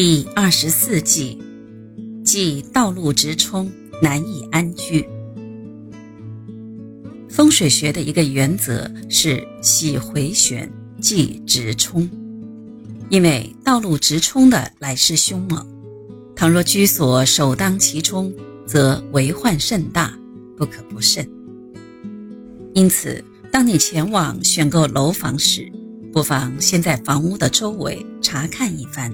第二十四计，即道路直冲，难以安居。风水学的一个原则是喜回旋，即直冲。因为道路直冲的来势凶猛，倘若居所首当其冲，则为患甚大，不可不慎。因此，当你前往选购楼房时，不妨先在房屋的周围查看一番。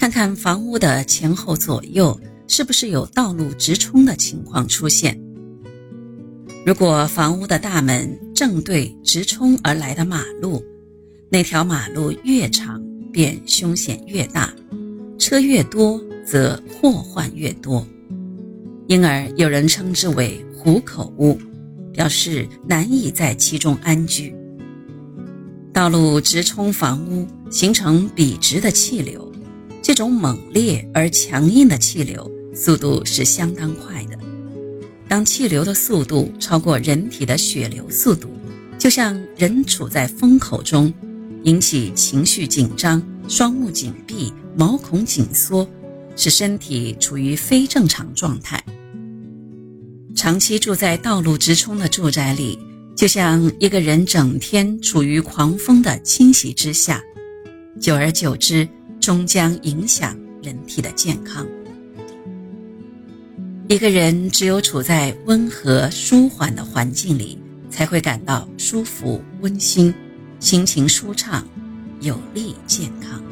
看看房屋的前后左右是不是有道路直冲的情况出现。如果房屋的大门正对直冲而来的马路，那条马路越长，便凶险越大，车越多，则祸患越多。因而有人称之为“虎口屋”，表示难以在其中安居。道路直冲房屋，形成笔直的气流。这种猛烈而强硬的气流速度是相当快的。当气流的速度超过人体的血流速度，就像人处在风口中，引起情绪紧张、双目紧闭、毛孔紧缩，使身体处于非正常状态。长期住在道路直冲的住宅里，就像一个人整天处于狂风的侵袭之下，久而久之。终将影响人体的健康。一个人只有处在温和舒缓的环境里，才会感到舒服温馨，心情舒畅，有利健康。